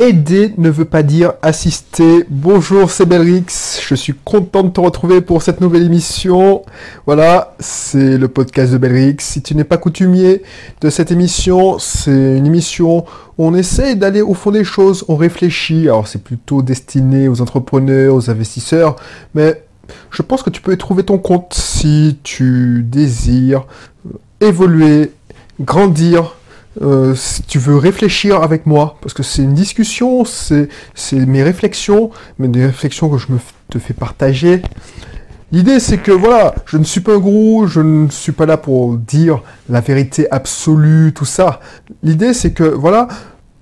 Aider ne veut pas dire assister. Bonjour, c'est Belrix. Je suis content de te retrouver pour cette nouvelle émission. Voilà, c'est le podcast de Belrix. Si tu n'es pas coutumier de cette émission, c'est une émission où on essaie d'aller au fond des choses, on réfléchit. Alors, c'est plutôt destiné aux entrepreneurs, aux investisseurs, mais je pense que tu peux y trouver ton compte si tu désires évoluer, grandir, euh, si tu veux réfléchir avec moi, parce que c'est une discussion, c'est mes réflexions, mais des réflexions que je me te fais partager. L'idée, c'est que voilà, je ne suis pas un gourou, je ne suis pas là pour dire la vérité absolue, tout ça. L'idée, c'est que voilà,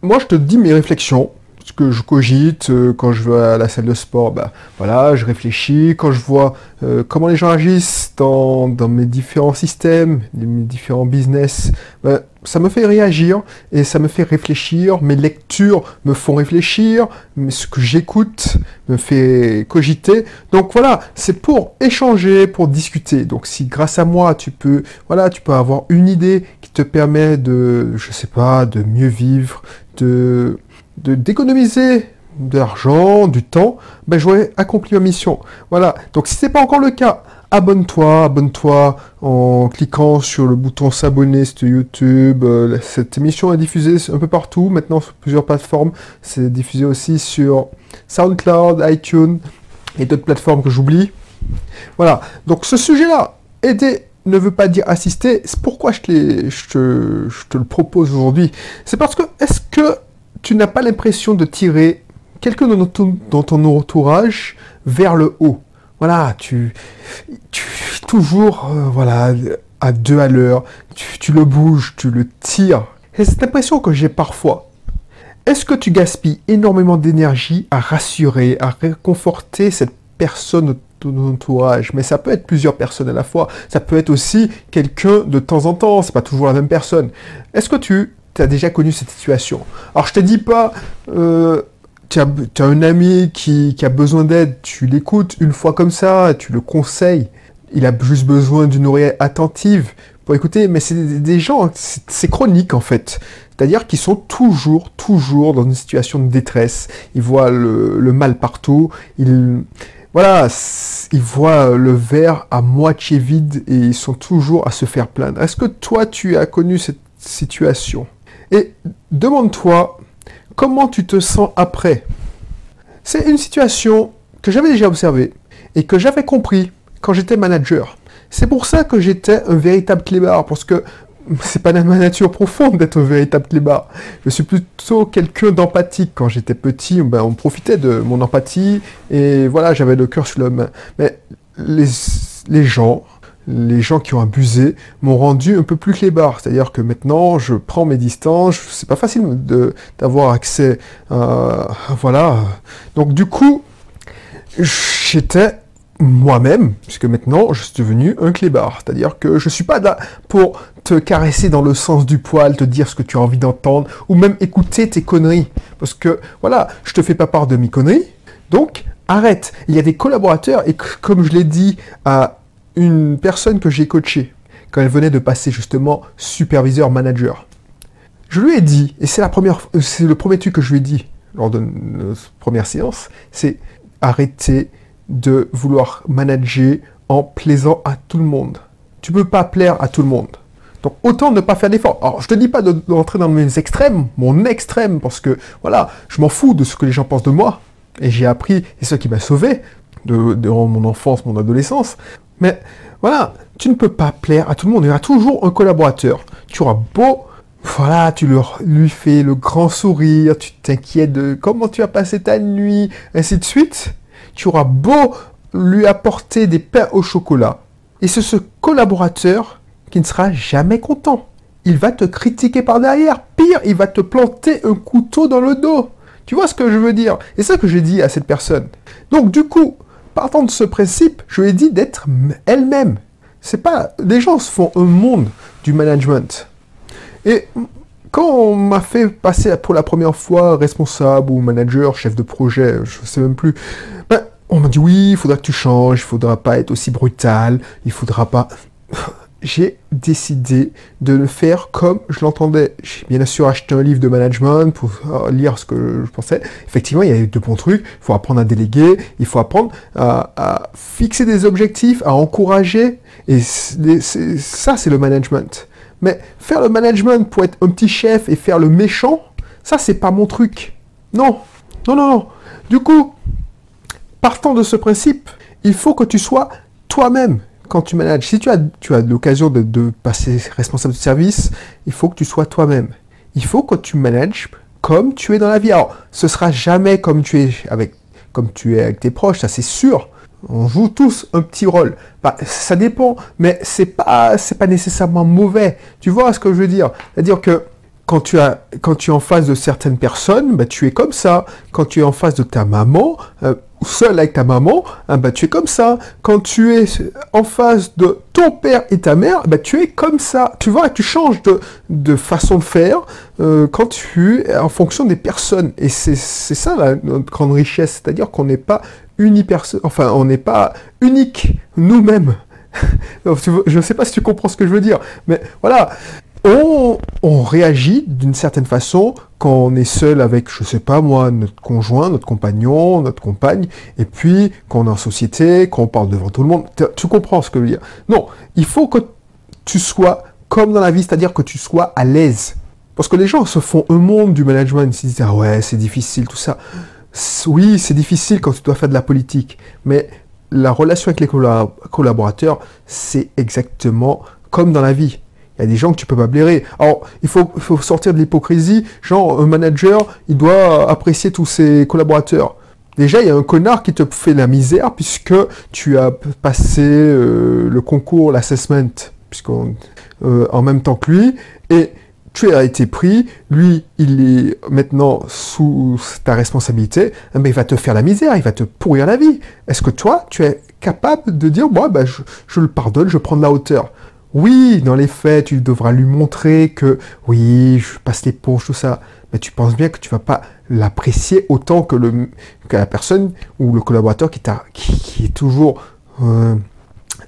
moi, je te dis mes réflexions, ce que je cogite euh, quand je vais à la salle de sport, bah voilà, je réfléchis. Quand je vois euh, comment les gens agissent dans, dans, mes différents systèmes, mes différents business, bah, ça me fait réagir et ça me fait réfléchir. Mes lectures me font réfléchir, mais ce que j'écoute me fait cogiter. Donc voilà, c'est pour échanger, pour discuter. Donc si grâce à moi tu peux, voilà, tu peux avoir une idée qui te permet de, je sais pas, de mieux vivre, de d'économiser de l'argent, du temps, ben j'aurais accompli ma mission. Voilà. Donc si ce n'est pas encore le cas, abonne-toi, abonne-toi en cliquant sur le bouton s'abonner sur YouTube. Euh, cette émission est diffusée un peu partout, maintenant sur plusieurs plateformes. C'est diffusé aussi sur SoundCloud, iTunes et d'autres plateformes que j'oublie. Voilà. Donc ce sujet-là, aider ne veut pas dire assister. C'est pourquoi je te le propose aujourd'hui. C'est parce que est-ce que tu n'as pas l'impression de tirer quelqu'un dans ton, entourage vers le haut. Voilà, tu, tu toujours euh, voilà, à deux à l'heure, tu, le bouges, tu le tires. C'est cette impression que j'ai parfois. Est-ce que tu gaspilles énormément d'énergie à rassurer, à réconforter cette personne de ton entourage? Mais ça peut être plusieurs personnes à la fois. Ça peut être aussi quelqu'un de temps en temps. C'est pas toujours la même personne. Est-ce que tu tu as déjà connu cette situation. Alors je te dis pas, euh, tu, as, un ami qui, a besoin d'aide, tu l'écoutes une fois comme ça, tu le conseilles, il a juste besoin d'une oreille attentive pour écouter, mais c'est des gens, c'est chronique en fait. C'est-à-dire qu'ils sont toujours, toujours dans une situation de détresse. Ils voient le, mal partout. Ils, voilà, ils voient le verre à moitié vide et ils sont toujours à se faire plaindre. Est-ce que toi, tu as connu cette situation? Et demande-toi comment tu te sens après? C'est une situation que j'avais déjà observée et que j'avais compris quand j'étais manager. C'est pour ça que j'étais un véritable clébard, parce que c'est pas ma nature profonde d'être un véritable clébard. Je suis plutôt quelqu'un d'empathique. Quand j'étais petit, ben, on profitait de mon empathie et voilà, j'avais le cœur sur la main. Mais les gens, les gens qui ont abusé m'ont rendu un peu plus clébard. C'est-à-dire que maintenant, je prends mes distances, c'est pas facile d'avoir accès voilà. Donc du coup, j'étais moi-même, puisque maintenant je suis devenu un clébard. C'est-à-dire que je suis pas là pour te caresser dans le sens du poil, te dire ce que tu as envie d'entendre, ou même écouter tes conneries. Parce que, voilà, je te fais pas part de mes conneries, donc arrête. Il y a des collaborateurs, et comme je l'ai dit à une personne que j'ai coachée quand elle venait de passer justement superviseur manager. Je lui ai dit, et c'est la première, euh, c'est le premier truc que je lui ai dit lors de notre première séance, c'est arrêter de vouloir manager en plaisant à tout le monde. Tu peux pas plaire à tout le monde. Donc autant ne pas faire d'efforts. Alors je te dis pas de, rentrer dans mes extrêmes, mon extrême, parce que voilà, je m'en fous de ce que les gens pensent de moi. Et j'ai appris, et ce qui m'a sauvé de, mon enfance, mon adolescence, mais voilà, tu ne peux pas plaire à tout le monde. Il y aura toujours un collaborateur. Tu auras beau, voilà, tu lui fais le grand sourire, tu t'inquiètes de comment tu as passé ta nuit, ainsi de suite. Tu auras beau lui apporter des pains au chocolat. Et c'est ce collaborateur qui ne sera jamais content. Il va te critiquer par derrière. Pire, il va te planter un couteau dans le dos. Tu vois ce que je veux dire? Et c'est ça que j'ai dit à cette personne. Donc du coup, partant de ce principe, je lui ai dit d'être elle-même. C'est pas, les gens se font un monde du management. Et quand on m'a fait passer pour la première fois responsable ou manager, chef de projet, je sais même plus, ben, on m'a dit oui, il faudra que tu changes, il faudra pas être aussi brutal, il faudra pas. J'ai décidé de le faire comme je l'entendais. J'ai bien sûr acheté un livre de management pour euh, lire ce que je pensais. Effectivement, il y a de bons trucs. Il faut apprendre à déléguer, il faut apprendre à, fixer des objectifs, à encourager. Et ça, c'est le management. Mais faire le management pour être un petit chef et faire le méchant, ça, c'est pas mon truc. Non, non, non, non. Du coup, partant de ce principe, il faut que tu sois toi-même quand tu manages, si tu as, tu as l'occasion de, passer responsable de service, il faut que tu sois toi-même. Il faut que tu manages comme tu es dans la vie. Alors, ce sera jamais comme tu es avec, comme tu es avec tes proches, ça c'est sûr. On joue tous un petit rôle. Bah, ça dépend, mais c'est pas, c'est pas nécessairement mauvais. Tu vois ce que je veux dire? C'est-à-dire que quand tu, as, quand tu es en face de certaines personnes, bah, tu es comme ça. Quand tu es en face de ta maman, euh, seul avec ta maman, hein, bah, tu es comme ça. Quand tu es en face de ton père et ta mère, bah, tu es comme ça. Tu vois, tu changes de, de façon de faire euh, quand tu es en fonction des personnes. Et c'est ça la, notre grande richesse, c'est-à-dire qu'on n'est pas unipersonnel, enfin on n'est pas unique nous-mêmes. je ne sais pas si tu comprends ce que je veux dire, mais voilà on, réagit d'une certaine façon quand on est seul avec, je sais pas moi, notre conjoint, notre compagnon, notre compagne, et puis quand on est en société, quand on parle devant tout le monde. Tu comprends ce que je veux dire? Non, il faut que tu sois comme dans la vie, c'est-à-dire que tu sois à l'aise. Parce que les gens se font un monde du management, ils se disent ah ouais, c'est difficile, tout ça. Oui, c'est difficile quand tu dois faire de la politique, mais la relation avec les collaborateurs, c'est exactement comme dans la vie. Il y a des gens que tu peux pas blairer. Alors, il faut, faut sortir de l'hypocrisie. Genre, un manager, il doit apprécier tous ses collaborateurs. Déjà, il y a un connard qui te fait la misère puisque tu as passé euh, le concours, l'assessment, euh, en même temps que lui, et tu as été pris, lui, il est maintenant sous ta responsabilité, mais eh il va te faire la misère, il va te pourrir la vie. Est-ce que toi, tu es capable de dire, moi, bah, je, je le pardonne, je prends de la hauteur? Oui, dans les faits, tu devras lui montrer que oui, je passe les poches, tout ça. Mais tu penses bien que tu vas pas l'apprécier autant que, la personne ou le collaborateur qui, qui, est toujours euh,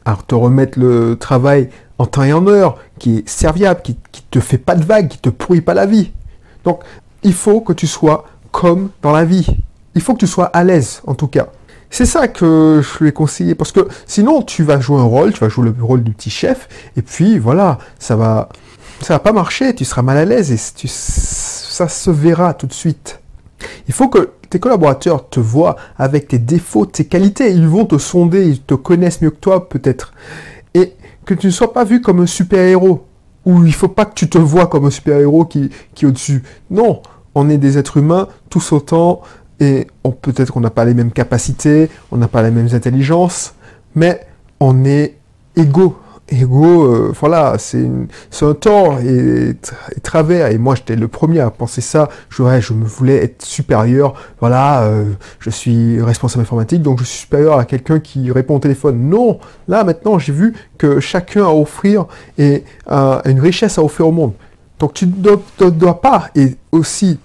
à te remettre le travail en temps et en heure, qui est serviable, qui, qui te fait pas de vagues, qui te pourrit pas la vie. Donc, il faut que tu sois comme dans la vie. Il faut que tu sois à l'aise, en tout cas. C'est ça que je lui ai conseillé, parce que sinon tu vas jouer un rôle, tu vas jouer le rôle du petit chef, et puis voilà, ça va, ça va pas marcher, tu seras mal à l'aise et ça se verra tout de suite. Il faut que tes collaborateurs te voient avec tes défauts, tes qualités, ils vont te sonder, ils te connaissent mieux que toi peut-être, et que tu ne sois pas vu comme un super héros, ou il faut pas que tu te vois comme un super héros qui, qui est au-dessus. Non, on est des êtres humains, tous autant, et peut-être qu'on n'a pas les mêmes capacités, on n'a pas les mêmes intelligences, mais on est égaux. Égaux, euh, voilà, c'est un tort et, travers. Et moi, j'étais le premier à penser ça. Je, je me voulais être supérieur. Voilà, euh, je suis responsable informatique, donc je suis supérieur à quelqu'un qui répond au téléphone. Non, là maintenant, j'ai vu que chacun a offrir et une richesse à offrir au monde. Donc tu ne dois, pas, et aussi,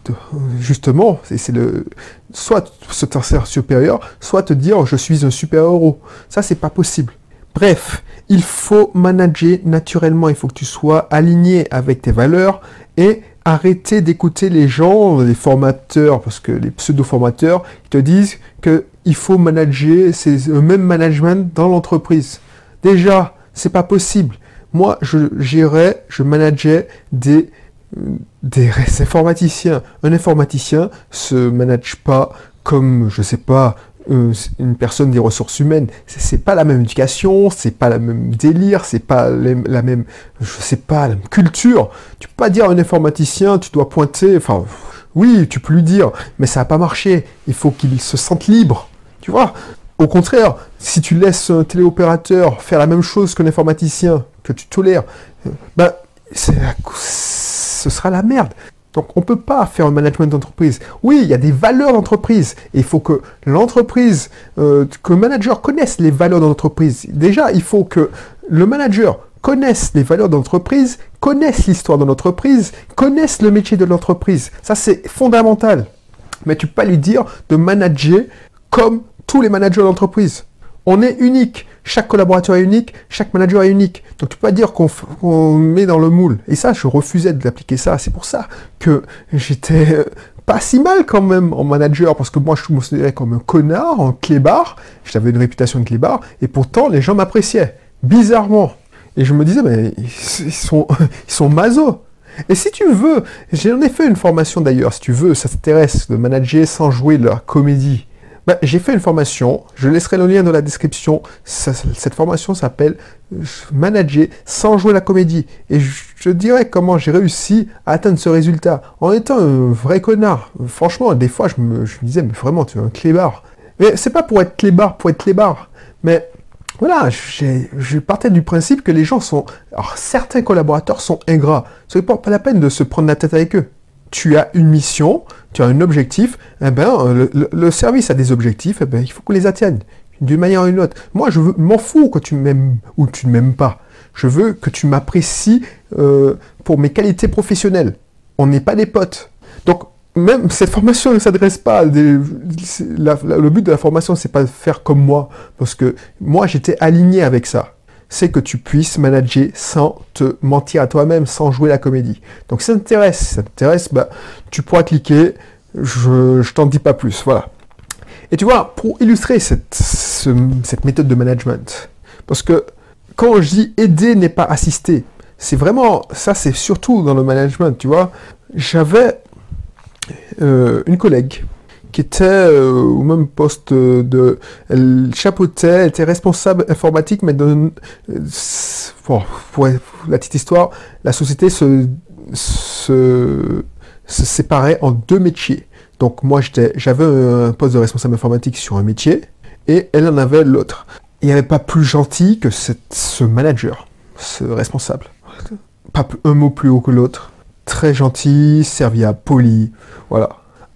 justement, c'est le, soit se faire supérieur, soit te dire je suis un super-héros. Ça, c'est pas possible. Bref, il faut manager naturellement, il faut que tu sois aligné avec tes valeurs et arrêter d'écouter les gens, les formateurs, parce que les pseudo-formateurs, te disent qu'il faut manager, c'est le même management dans l'entreprise. Déjà, c'est pas possible. Moi, je gérais, je manageais des, des informaticiens. Un informaticien se manage pas comme, je sais pas, euh, une personne des ressources humaines. C'est pas la même éducation, c'est pas la même délire, c'est pas la même, je sais pas, la même culture. Tu peux pas dire à un informaticien, tu dois pointer, enfin, oui, tu peux lui dire, mais ça n'a pas marché. Il faut qu'il se sente libre. Tu vois? Au contraire, si tu laisses un téléopérateur faire la même chose qu'un informaticien, que tu tolères, ben, ce sera la merde. Donc on ne peut pas faire un management d'entreprise. Oui, il y a des valeurs d'entreprise. Et il faut que l'entreprise, euh, que le manager connaisse les valeurs de l'entreprise. Déjà, il faut que le manager connaisse les valeurs de l'entreprise, connaisse l'histoire de l'entreprise, connaisse le métier de l'entreprise. Ça, c'est fondamental. Mais tu peux pas lui dire de manager comme tous les managers d'entreprise. On est unique. Chaque collaborateur est unique, chaque manager est unique. Donc tu peux pas dire qu'on met dans le moule. Et ça, je refusais de l'appliquer ça. C'est pour ça que j'étais euh, pas si mal quand même en manager, parce que moi je me considérais comme un connard, en clébard. J'avais une réputation de clébard, et pourtant les gens m'appréciaient. Bizarrement. Et je me disais, mais ils sont, ils maso. Et si tu veux, j'en ai fait une formation d'ailleurs, si tu veux, ça t'intéresse de manager sans jouer la comédie. Ben, j'ai fait une formation, je laisserai le lien dans la description. cette formation s'appelle euh, Manager sans jouer la comédie. Et je, dirais comment j'ai réussi à atteindre ce résultat en étant un vrai connard. Franchement, des fois, je me, je me disais, mais vraiment, tu es un clébard. Mais c'est pas pour être clébard, pour être clébard. Mais voilà, je partais du principe que les gens sont... Alors, certains collaborateurs sont ingrats. Ce n'est pas la peine de se prendre la tête avec eux. Tu as une mission, tu as un objectif, eh ben, le, service a des objectifs, eh ben, il faut qu'on les atteigne, d'une manière ou d'une autre. Moi, je m'en fous que tu m'aimes ou tu ne m'aimes pas. Je veux que tu m'apprécies euh, pour mes qualités professionnelles. On n'est pas des potes. Donc, même cette formation ne s'adresse pas à des, le but de la formation, c'est pas de faire comme moi, parce que moi j'étais aligné avec ça. C'est que tu puisses manager sans te mentir à toi-même, sans jouer la comédie. Donc si ça t'intéresse, ça t'intéresse, bah, tu pourras cliquer. Je, je t'en dis pas plus, voilà. Et tu vois, pour illustrer cette, cette méthode de management, parce que quand je dis aider n'est pas assister, c'est vraiment, ça c'est surtout dans le management, tu vois. J'avais euh, une collègue qui était euh, au même poste de... Elle chapeautait, elle était responsable informatique, mais de, pour la petite histoire, la société se, se, séparait en deux métiers. Donc moi, j'avais un poste de responsable informatique sur un métier, et elle en avait l'autre. Il n'y avait pas plus gentil que ce manager, ce responsable. Pas un mot plus haut que l'autre très gentil, serviable, poli, voilà.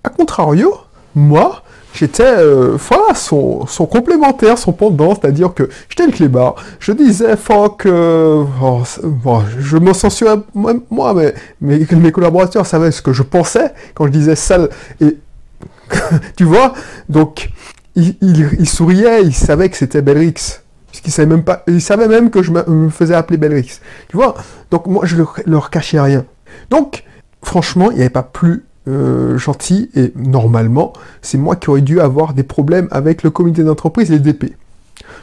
A contrario, moi, j'étais euh, voilà, son, complémentaire, son pendant, c'est-à-dire que j'étais le clébard, je disais fuck, euh, oh, bon, je m'en censurais moi, mais, mais mes collaborateurs savaient ce que je pensais quand je disais sale, et tu vois, donc il, il, souriait, il savait que c'était Belrix. Puisqu'il savait même pas, il savait même que je me, faisais appeler Belrix. Tu vois, donc moi je leur, leur cachais rien. Donc, franchement, il n'y avait pas plus euh, gentil et normalement, c'est moi qui aurais dû avoir des problèmes avec le comité d'entreprise et les DP.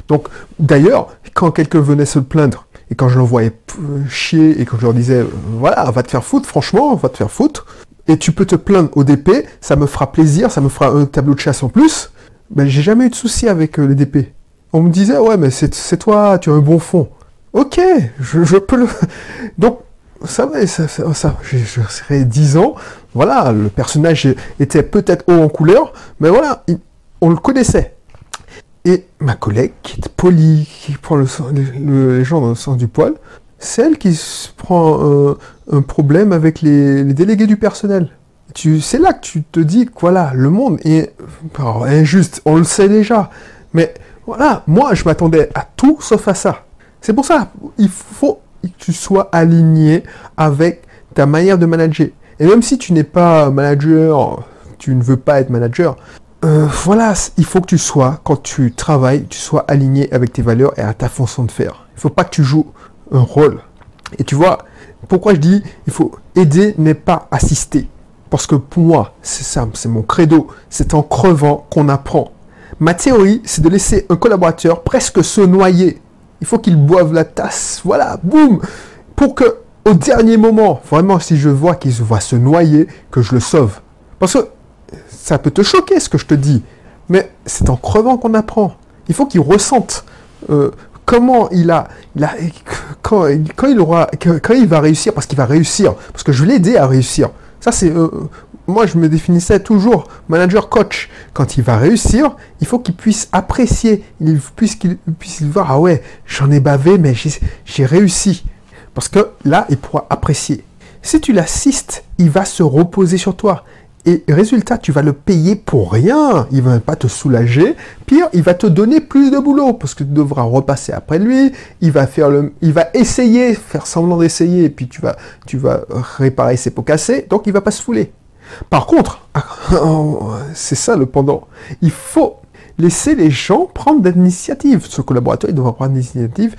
Donc, d'ailleurs, quand quelqu'un venait se plaindre et quand je l'envoyais euh, chier et quand je leur disais, euh, voilà, va te faire foutre, franchement, va te faire foutre, et tu peux te plaindre au DP, ça me fera plaisir, ça me fera un tableau de chasse en plus, ben j'ai jamais eu de souci avec les DP. On me disait, ouais, mais c'est toi, tu as un bon fond. Ok, je, je peux le... Donc, ça va, ça, ça, je, serais 10 ans, voilà, le personnage était peut-être haut en couleur, mais voilà, on le connaissait. Et ma collègue, qui est polie, qui prend le, les gens dans le sens du poil, c'est elle qui se prend un, problème avec les, délégués du personnel. C'est là que tu te dis que voilà, le monde est injuste, on le sait déjà. Mais voilà, moi je m'attendais à tout sauf à ça. C'est pour ça, il faut tu sois aligné avec ta manière de manager. Et même si tu n'es pas manager, tu ne veux pas être manager, euh, voilà, il faut que tu sois, quand tu travailles, tu sois aligné avec tes valeurs et à ta façon de faire. Il ne faut pas que tu joues un rôle. Et tu vois, pourquoi je dis, il faut aider n'est pas assister. Parce que pour moi, c'est ça, c'est mon credo. C'est en crevant qu'on apprend. Ma théorie, c'est de laisser un collaborateur presque se noyer il faut qu'il boive la tasse. Voilà, boum Pour que, au dernier moment, vraiment, si je vois qu'il va se noyer, que je le sauve. Parce que ça peut te choquer ce que je te dis, mais c'est en crevant qu'on apprend. Il faut qu'il ressente euh, comment il a, quand, il aura, quand il va réussir, parce qu'il va réussir, parce que je vais l'aider à réussir. Ça, c'est euh, moi, je me définissais toujours manager coach. Quand il va réussir, il faut qu'il puisse apprécier, il puisse qu'il puisse voir, ah ouais, j'en ai bavé, mais j'ai réussi. Parce que là, il pourra apprécier. Si tu l'assistes, il va se reposer sur toi. Et résultat, tu vas le payer pour rien. Il ne va pas te soulager. Pire, il va te donner plus de boulot parce que tu devras repasser après lui. Il va faire le, il va essayer, faire semblant d'essayer, et puis tu vas, tu vas réparer ses pots cassés. Donc il va pas se fouler. Par contre, c'est ça le pendant. Il faut laisser les gens prendre l'initiative. Ce collaborateur, il doit prendre l'initiative.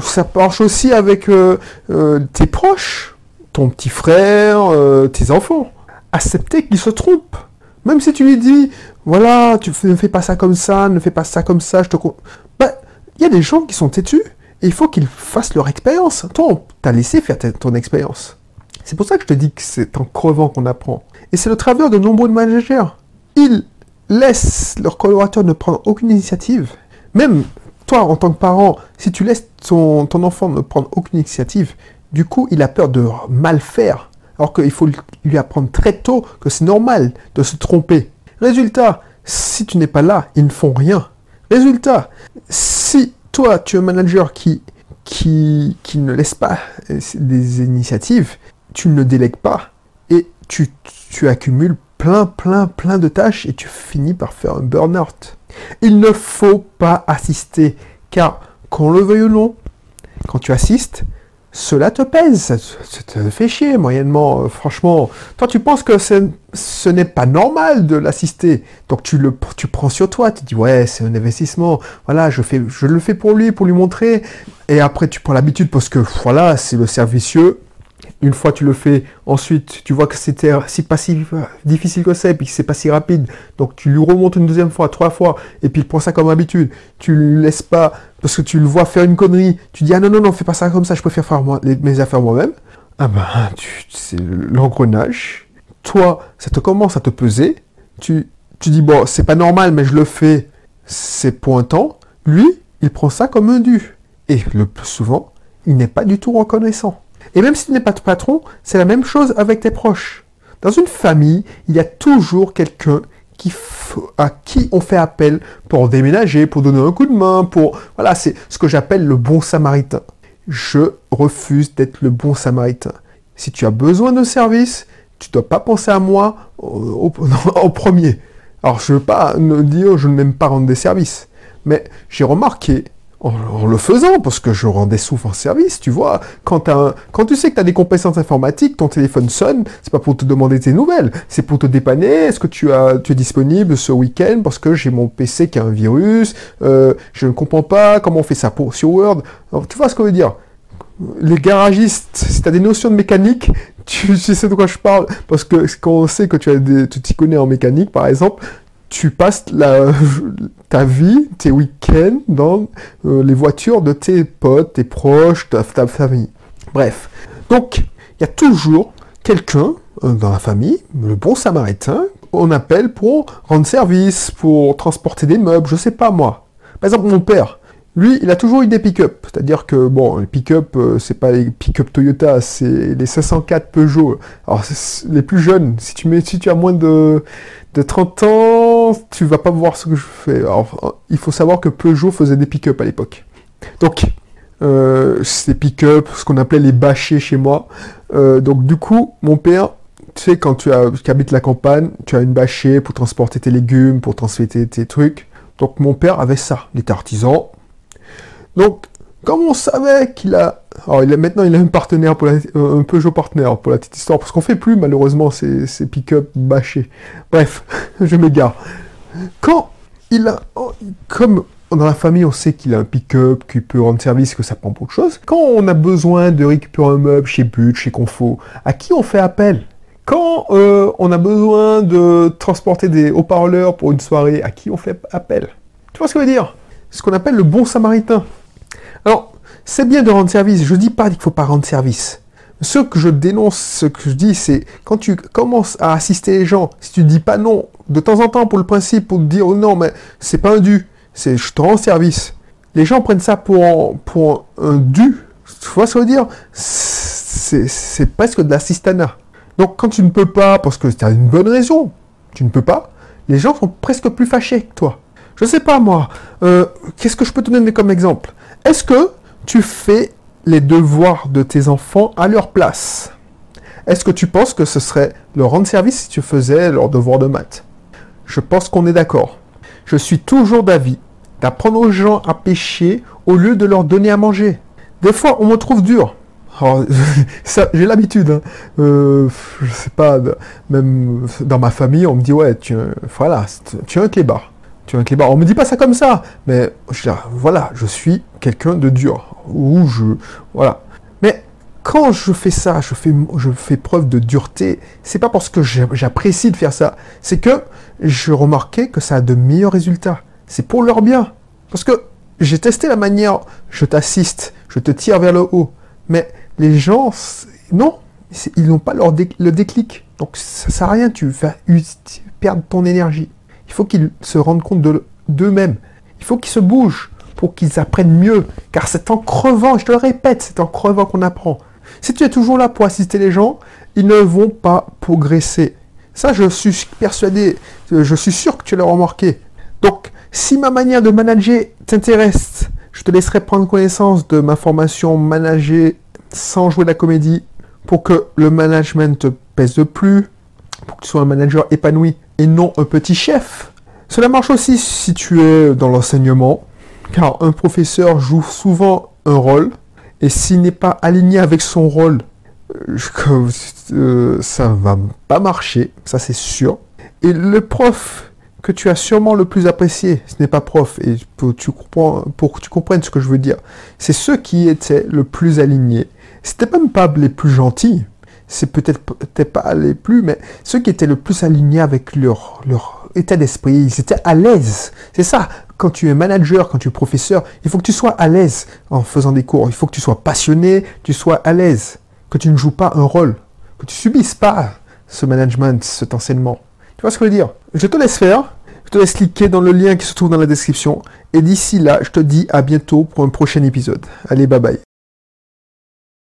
Ça marche aussi avec euh, euh, tes proches, ton petit frère, euh, tes enfants. Accepter qu'ils se trompent. Même si tu lui dis, voilà, tu ne fais pas ça comme ça, ne fais pas ça comme ça, je te... Bah, il y a des gens qui sont têtus et il faut qu'ils fassent leur expérience. Toi, on t'a laissé faire ton expérience. C'est pour ça que je te dis que c'est en crevant qu'on apprend. Et c'est le travers de nombreux managers. Ils laissent leurs collaborateurs ne prendre aucune initiative. Même toi, en tant que parent, si tu laisses ton, enfant ne prendre aucune initiative, du coup, il a peur de mal faire. Alors qu'il faut lui apprendre très tôt que c'est normal de se tromper. Résultat, si tu n'es pas là, ils ne font rien. Résultat, si toi, tu es un manager qui, qui, qui ne laisse pas des initiatives, tu ne délègues pas et tu, tu accumules plein, plein, plein de tâches et tu finis par faire un burn-out. Il ne faut pas assister, car qu'on le veuille ou non, quand tu assistes, cela te pèse, ça, te fait chier moyennement. Euh, franchement, toi tu penses que ce n'est pas normal de l'assister, donc tu le tu prends sur toi, tu dis ouais c'est un investissement, voilà je je le fais pour lui pour lui montrer, et après tu prends l'habitude parce que voilà c'est le servicieux, une fois tu le fais, ensuite tu vois que c'était si pas si difficile que et puis que c'est pas si rapide, donc tu lui remontes une deuxième fois, trois fois, et puis il prend ça comme habitude, tu le laisses pas, parce que tu le vois faire une connerie, tu dis ah non non non fais pas ça comme ça, je préfère faire moi, mes affaires moi-même, ah ben c'est l'engrenage, toi ça te commence à te peser, tu, tu dis bon c'est pas normal mais je le fais, c'est pointant, lui il prend ça comme un dû, et le plus souvent il n'est pas du tout reconnaissant. Et même si tu n'es pas ton patron, c'est la même chose avec tes proches. Dans une famille, il y a toujours quelqu'un à qui on fait appel pour déménager, pour donner un coup de main, pour... Voilà, c'est ce que j'appelle le bon samaritain. Je refuse d'être le bon samaritain. Si tu as besoin de service, tu ne dois pas penser à moi au, au premier. Alors, je ne veux pas dire je n'aime pas rendre des services. Mais j'ai remarqué en, le faisant, parce que je rendais souvent service, tu vois. Quand, tu sais que tu as des compétences informatiques, ton téléphone sonne, c'est pas pour te demander tes nouvelles, c'est pour te dépanner. Est-ce que tu, as, tu es disponible ce week-end parce que j'ai mon PC qui a un virus, euh, je ne comprends pas comment on fait ça pour, sur Word? tu vois ce que je veux dire? Les garagistes, si tu as des notions de mécanique, tu, sais de quoi je parle, parce que quand on sait que tu as tu t'y connais en mécanique, par exemple, tu passes ta vie, tes week-ends dans euh, les voitures de tes potes, tes proches, ta, famille. Bref. Donc, il y a toujours quelqu'un euh, dans la famille, le bon samaritain, on appelle pour rendre service, pour transporter des meubles, je sais pas moi. Par exemple, mon père, lui, il a toujours eu des pick-up. C'est-à-dire que, bon, les pick-up, euh, c'est pas les pick-up Toyota, c'est les 504 Peugeot. Alors, les plus jeunes, si tu, as moins de 30 ans, tu vas pas voir ce que je fais. Alors, il faut savoir que Peugeot faisait des pick-up à l'époque. Donc, euh, c'est pick-up, ce qu'on appelait les bâchés chez moi. Euh, donc, du coup, mon père, tu sais, quand tu habites la campagne, tu as une bâchée pour transporter tes légumes, pour transporter tes trucs. Donc, mon père avait ça. Il était artisan, donc, comme on savait qu'il a... Alors, il a, maintenant, il a un partenaire, pour euh, un Peugeot partenaire pour la petite histoire, parce qu'on fait plus, malheureusement, ces, pick-up bâchés. Bref, je m'égare. Quand il a... Oh, comme dans la famille, on sait qu'il a un pick-up, qui peut rendre service, que ça prend beaucoup de choses. Quand on a besoin de récupérer un meuble chez But, chez Confo, à qui on fait appel? Quand euh, on a besoin de transporter des haut-parleurs pour une soirée, à qui on fait appel? Tu vois ce que je veux dire? Ce qu'on appelle le bon samaritain. Alors, c'est bien de rendre service. Je ne dis pas qu'il ne faut pas rendre service. Ce que je dénonce, ce que je dis, c'est quand tu commences à assister les gens, si tu ne dis pas non, de temps en temps pour le principe, pour te dire oh non, mais c'est pas un dû, c'est je te rends service. Les gens prennent ça pour, pour un dû. Tu vois ce que je veux dire? C'est presque de l'assistanat. Donc quand tu ne peux pas, parce que tu as une bonne raison, tu ne peux pas, les gens sont presque plus fâchés que toi. Je sais pas moi. Euh, qu'est-ce que je peux te donner comme exemple? Est-ce que tu fais les devoirs de tes enfants à leur place? Est-ce que tu penses que ce serait leur rendre service si tu faisais leurs devoirs de maths? Je pense qu'on est d'accord. Je suis toujours d'avis d'apprendre aux gens à pêcher au lieu de leur donner à manger. Des fois, on me trouve dur. j'ai l'habitude. Hein. Euh, je sais pas, même dans ma famille, on me dit ouais, tu, voilà, tu es un tu es un. On me dit pas ça comme ça, mais je dis, voilà, je suis quelqu'un de dur. Ou je, voilà. Mais quand je fais ça, je fais, je fais preuve de dureté, c'est pas parce que j'apprécie de faire ça, c'est que je remarquais que ça a de meilleurs résultats. C'est pour leur bien. Parce que j'ai testé la manière, je t'assiste, je te tire vers le haut. Mais les gens, non, ils n'ont pas leur le déclic. Donc ça sert à rien, tu vas perdre ton énergie. Il faut qu'ils se rendent compte d'eux-mêmes. Il faut qu'ils se bougent pour qu'ils apprennent mieux. Car c'est en crevant, je te le répète, c'est en crevant qu'on apprend. Si tu es toujours là pour assister les gens, ils ne vont pas progresser. Ça, je suis persuadé, je suis sûr que tu l'as remarqué. Donc, si ma manière de manager t'intéresse, je te laisserai prendre connaissance de ma formation manager sans jouer la comédie pour que le management te pèse de plus, pour que tu sois un manager épanoui et non un petit chef. Cela marche aussi si tu es dans l'enseignement, car un professeur joue souvent un rôle, et s'il n'est pas aligné avec son rôle, euh, euh, ça va pas marcher, ça c'est sûr. Et le prof que tu as sûrement le plus apprécié, ce n'est pas prof, et pour, pour que tu comprennes ce que je veux dire, c'est ceux qui étaient le plus alignés. C'était même pas les plus gentils, c'est peut-être peut pas les plus, mais ceux qui étaient le plus alignés avec leur, leur état d'esprit, ils étaient à l'aise. C'est ça, quand tu es manager, quand tu es professeur, il faut que tu sois à l'aise en faisant des cours. Il faut que tu sois passionné, tu sois à l'aise, que tu ne joues pas un rôle, que tu subisses pas ce management, cet enseignement. Tu vois ce que je veux dire? Je te laisse faire. Je te laisse cliquer dans le lien qui se trouve dans la description. Et d'ici là, je te dis à bientôt pour un prochain épisode. Allez, bye bye.